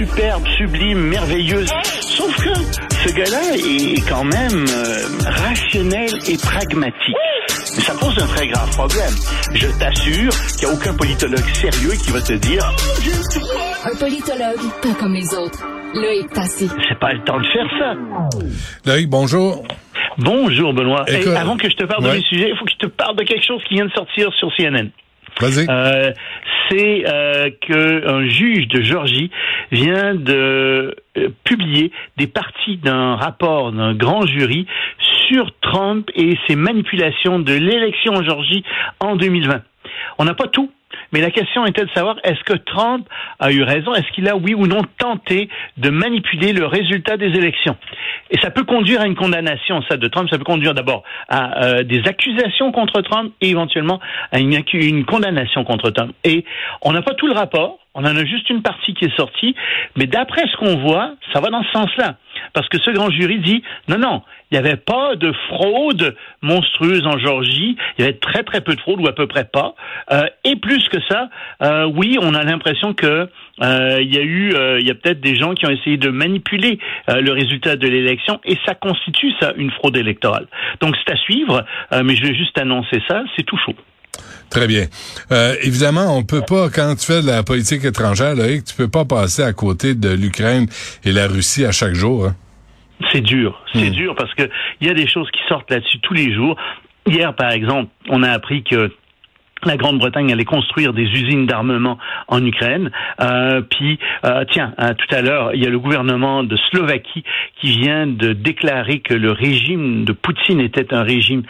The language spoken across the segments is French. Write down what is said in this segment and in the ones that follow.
Superbe, sublime, merveilleuse. Sauf que ce gars-là est quand même euh, rationnel et pragmatique. Mais ça pose un très grave problème. Je t'assure qu'il n'y a aucun politologue sérieux qui va te dire Un politologue, pas comme les autres. Loïc Passy. c'est pas le temps de faire ça. Loïc, bonjour. Bonjour Benoît. Avant que je te parle de mes sujets, il faut que je te parle de quelque chose qui vient de sortir sur CNN. Euh, c'est euh, qu'un juge de Georgie vient de euh, publier des parties d'un rapport d'un grand jury sur Trump et ses manipulations de l'élection en Georgie en 2020. On n'a pas tout. Mais la question était de savoir est-ce que Trump a eu raison, est-ce qu'il a oui ou non tenté de manipuler le résultat des élections? Et ça peut conduire à une condamnation, ça de Trump, ça peut conduire d'abord à euh, des accusations contre Trump et éventuellement à une, une condamnation contre Trump. Et on n'a pas tout le rapport, on en a juste une partie qui est sortie, mais d'après ce qu'on voit, ça va dans ce sens-là. Parce que ce grand jury dit non, non, il n'y avait pas de fraude monstrueuse en Georgie, il y avait très très peu de fraude ou à peu près pas. Euh, et plus que ça, euh, oui, on a l'impression que euh, il y a eu, euh, il y a peut-être des gens qui ont essayé de manipuler euh, le résultat de l'élection et ça constitue ça une fraude électorale. Donc c'est à suivre, euh, mais je vais juste annoncer ça, c'est tout chaud. Très bien. Euh, évidemment, on peut pas, quand tu fais de la politique étrangère, Loïc, tu peux pas passer à côté de l'Ukraine et la Russie à chaque jour. hein? C'est dur, c'est Hmm. dur parce que il y a des choses qui sortent là-dessus tous les jours. Hier, par exemple, on a appris que la Grande-Bretagne allait construire des usines d'armement en Ukraine. Euh, puis, euh, tiens, hein, tout à l'heure, il y a le gouvernement de Slovaquie qui vient de déclarer que le régime de Poutine était un régime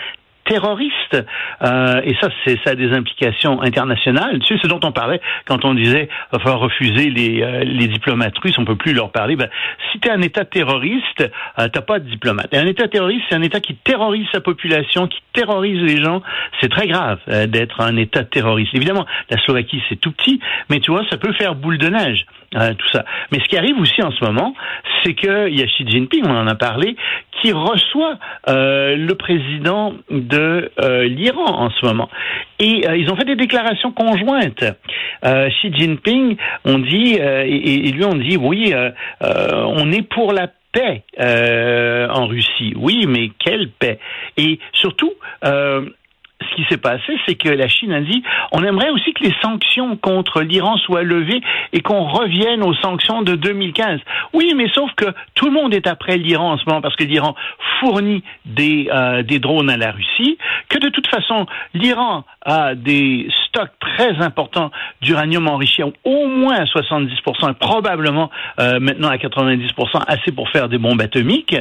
terroriste. Euh, et ça, c'est ça a des implications internationales. Tu sais, ce dont on parlait quand on disait va falloir refuser les, euh, les diplomates russes, on peut plus leur parler. Ben, si tu es un État terroriste, euh, t'as pas de diplomate. Et un État terroriste, c'est un État qui terrorise sa population, qui terrorise les gens. C'est très grave euh, d'être un État terroriste. Évidemment, la Slovaquie, c'est tout petit, mais tu vois, ça peut faire boule de neige, euh, tout ça. Mais ce qui arrive aussi en ce moment, c'est qu'il y a Xi Jinping, on en a parlé, qui reçoit le président de euh, l'Iran en ce moment. Et euh, ils ont fait des déclarations conjointes. Euh, Xi Jinping, on dit, et, et lui on dit, oui, on est pour la paix en Russie. Oui, mais quelle paix? Et surtout, ce qui s'est passé, c'est que la Chine a dit on aimerait aussi que les sanctions contre l'Iran soient levées et qu'on revienne aux sanctions de 2015. Oui, mais sauf que tout le monde est après l'Iran en ce moment parce que l'Iran fournit des, euh, des drones à la Russie, que de toute façon, l'Iran a des stocks très importants d'uranium enrichi, au moins à 70%, et probablement euh, maintenant à 90%, assez pour faire des bombes atomiques.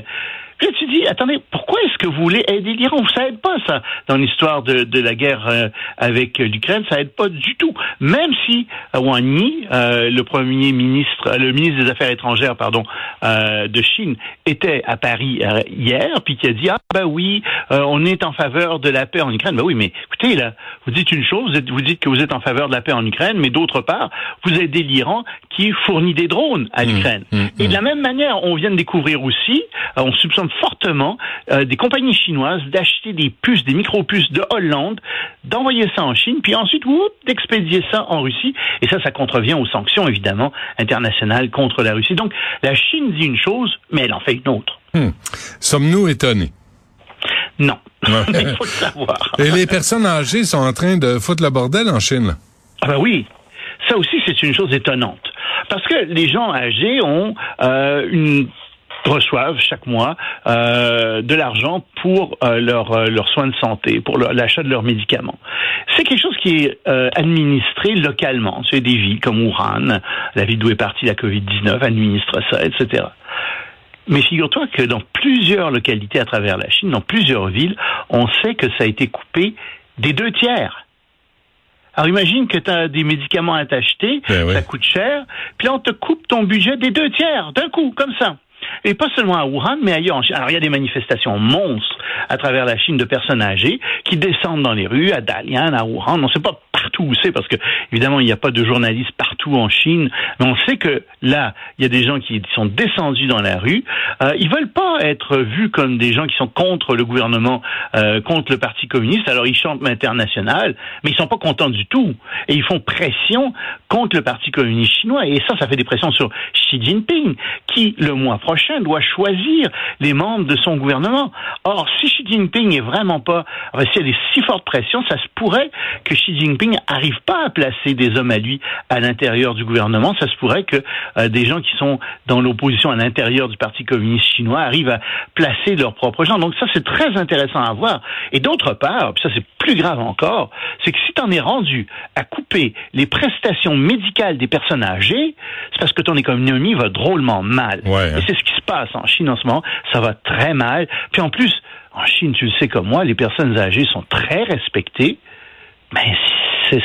Là, tu dis, attendez, pourquoi est-ce que vous voulez aider l'Iran Ça aide pas, ça, dans l'histoire de, de la guerre euh, avec l'Ukraine, ça aide pas du tout. Même si euh, Wang Yi, euh, le premier ministre, euh, le ministre des Affaires étrangères, pardon, euh, de Chine, était à Paris euh, hier, puis qui a dit, ah ben oui, euh, on est en faveur de la paix en Ukraine. Ben oui, mais écoutez, là, vous dites une chose, vous, êtes- vous dites que vous êtes en faveur de la paix en Ukraine, mais d'autre part, vous aidez l'Iran qui fournit des drones à l'Ukraine. Et de la même manière, on vient de découvrir aussi, euh, on soupçonne fortement euh, des compagnies chinoises d'acheter des puces, des micro-puces de Hollande, d'envoyer ça en Chine, puis ensuite, d'expédier ça en Russie. Et ça, ça contrevient aux sanctions, évidemment, internationales contre la Russie. Donc, la Chine dit une chose, mais elle en fait une autre. Hmm. Sommes-nous étonnés? Non. Ouais. Il faut le savoir. Et les personnes âgées sont en train de foutre le bordel en Chine. Ah ben oui, ça aussi c'est une chose étonnante. Parce que les gens âgés ont euh, une reçoivent chaque mois euh, de l'argent pour euh, leurs euh, leurs soins de santé, pour leur- l'achat de leurs médicaments. C'est quelque chose qui est euh, administré localement. C'est des villes comme Wuhan, la ville d'où est partie la Covid-19, administre ça, etc. Mais figure-toi que dans plusieurs localités à travers la Chine, dans plusieurs villes, on sait que ça a été coupé des deux tiers. Alors imagine que tu as des médicaments à t'acheter, Ben oui. ça coûte cher, puis là on te coupe ton budget des deux tiers d'un coup, comme ça. Et pas seulement à Wuhan, mais ailleurs. Alors il y a des manifestations monstres à travers la Chine de personnes âgées qui descendent dans les rues, à Dalian, à Wuhan. On ne sait pas partout où c'est parce que évidemment il n'y a pas de journalistes partout en Chine, mais on sait que là il y a des gens qui sont descendus dans la rue. Euh, ils veulent pas être vus comme des gens qui sont contre le gouvernement, euh, contre le Parti communiste. Alors ils chantent l'international, mais ils sont pas contents du tout et ils font pression contre le Parti communiste chinois. Et ça, ça fait des pressions sur Xi Jinping, qui le mois doit choisir les membres de son gouvernement. Or, si Xi Jinping est vraiment pas, s'il y a des si fortes pressions, ça se pourrait que Xi Jinping arrive pas à placer des hommes à lui à l'intérieur du gouvernement. Ça se pourrait que euh, des gens qui sont dans l'opposition à l'intérieur du Parti communiste chinois arrivent à placer leurs propres gens. Donc ça, c'est très intéressant à voir. Et d'autre part, puis ça c'est plus grave encore, c'est que si tu en es rendu à couper les prestations médicales des personnes âgées, c'est parce que ton économie va drôlement mal. Ouais, hein. Et c'est ce qui se passe en Chine en ce moment. Ça va très mal. Puis en plus, en Chine, tu le sais comme moi, les personnes âgées sont très respectées. Mais c'est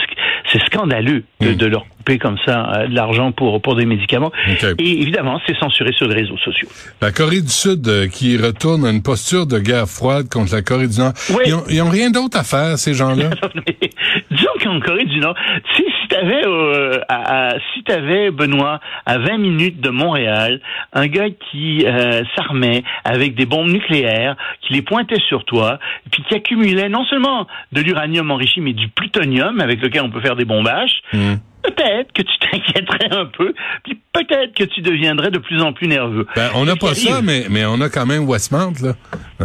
c'est scandaleux de, Mm. de leur couper comme ça euh, de l'argent pour pour des médicaments. Et évidemment, c'est censuré sur les réseaux sociaux. La Corée du Sud euh, qui retourne à une posture de guerre froide contre la Corée du Nord. Oui. Ils, ont, ils ont rien d'autre à faire, ces gens-là. Disons qu'en Corée du Nord, si, si t'avais, euh, à- à- si t'avais Benoît à 20 minutes de Montréal, un gars qui euh, s'armait avec des bombes nucléaires, qui les pointait sur toi, puis qui accumulait non seulement de l'uranium enrichi, mais du plutonium avec lequel on peut faire des bombages. Hmm. Peut-être que tu t'inquiéterais un peu, puis peut-être que tu deviendrais de plus en plus nerveux. Ben, on n'a pas ça, mais, mais on a quand même Westmount, là.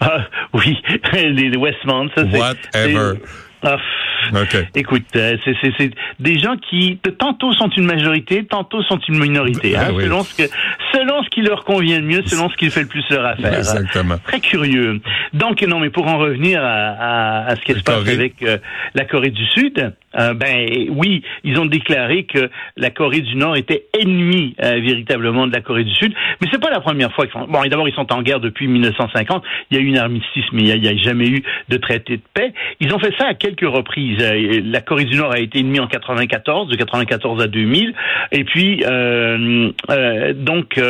Ah, oui, les, les Westmount, ça c'est... Whatever. C'est- Ah, pff, OK. Écoute, euh, c'est c'est- c'est des gens qui tantôt sont une majorité, tantôt sont une minorité, hein, Ah oui. selon ce que selon ce qui leur convient le mieux, selon ce qui fait le plus leur affaire. hein. Exactement. Très curieux. Donc non, mais pour en revenir à, à, à ce qui se passe avec euh, la Corée du Sud, euh, ben oui, ils ont déclaré que la Corée du Nord était ennemie euh, véritablement de la Corée du Sud, mais c'est pas la première fois qu'ils font. Bon, d'abord ils sont en guerre depuis 1950. Il y a eu une armistice, mais il y a- n'y a, jamais eu de traité de paix. Ils ont fait ça à quelques reprises. Euh, La Corée du Nord a été ennemie en 94, de 94 à 2000, et puis euh, euh, donc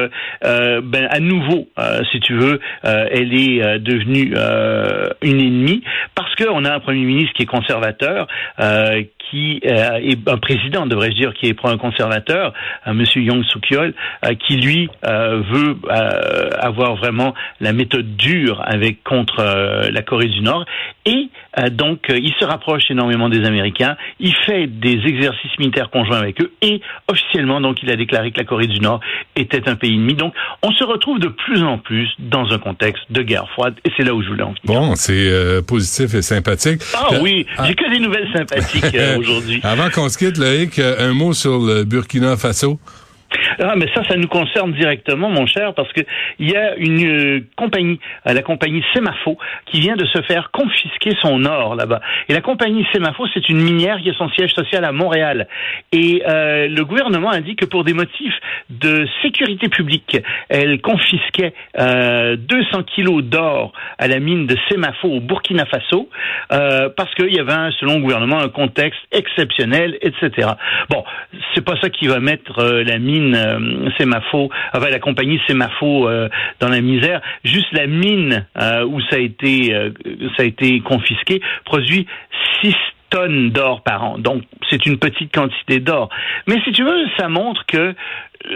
ben à nouveau, si tu veux, elle est devenue une ennemie parce qu'on a un premier ministre qui est conservateur. qui est un président, devrais-je dire, qui est un conservateur, Monsieur Young Suk Yeol, qui lui veut avoir vraiment la méthode dure avec contre la Corée du Nord, et euh, donc euh, il se rapproche énormément des Américains, il fait des exercices militaires conjoints avec eux, et officiellement donc il a déclaré que la Corée du Nord était un pays ennemi. Donc on se retrouve de plus en plus dans un contexte de guerre froide, et c'est là où je voulais en venir. Bon, c'est euh, positif et sympathique. Ah Euh, oui, ah, j'ai que des nouvelles sympathiques euh, aujourd'hui. Avant qu'on se quitte, Loïc, euh, un mot sur le Burkina Faso. Ah, mais ça, ça nous concerne directement, mon cher, parce que il y a une euh, compagnie, euh, la compagnie Semafo, qui vient de se faire confisquer son or là-bas. Et la compagnie Semafo, c'est une minière qui a son siège social à Montréal. Et euh, le gouvernement a dit que pour des motifs de sécurité publique, elle confisquait euh, 200 kilos d'or à la mine de Semafo au Burkina Faso, parce qu'il y avait, selon le gouvernement, un contexte exceptionnel, etc. Bon, c'est pas ça qui va mettre la mine euh, Semafo, enfin la compagnie Semafo euh, dans la misère. Juste la mine euh, où ça a été euh, ça a été confisqué produit 6 tonnes d'or par an. Donc, c'est une petite quantité d'or. Mais si tu veux, ça montre que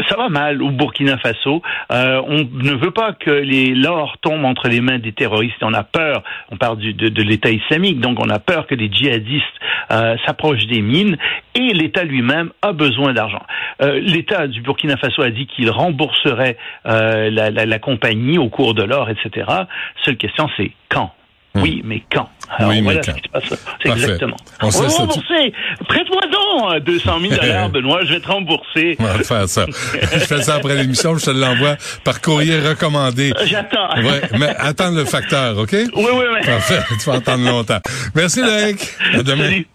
ça va mal au Burkina Faso. Euh, on ne veut pas que les l'or tombe entre les mains des terroristes. On a peur. On parle de, de l'État islamique, donc on a peur que des djihadistes euh, s'approchent des mines. Et l'État lui-même a besoin d'argent. Euh, L'État du Burkina Faso a dit qu'il rembourserait la, la compagnie au cours de l'or, etc. Seule question, c'est quand? Oui, mais quand? Alors, Oui, mais voilà quand? ce qui se passe. C'est exactement. On va rembourser. Prête-moi donc euh, 200 000 dollars, Benoît. Je vais te rembourser. On va faire ça. je fais ça après l'émission, je te l'envoie par courrier recommandé. J'attends. Ouais, mais attends le facteur, OK? Oui, oui, oui. Parfait, tu vas attendre longtemps. Merci, Loïc. À demain. Salut.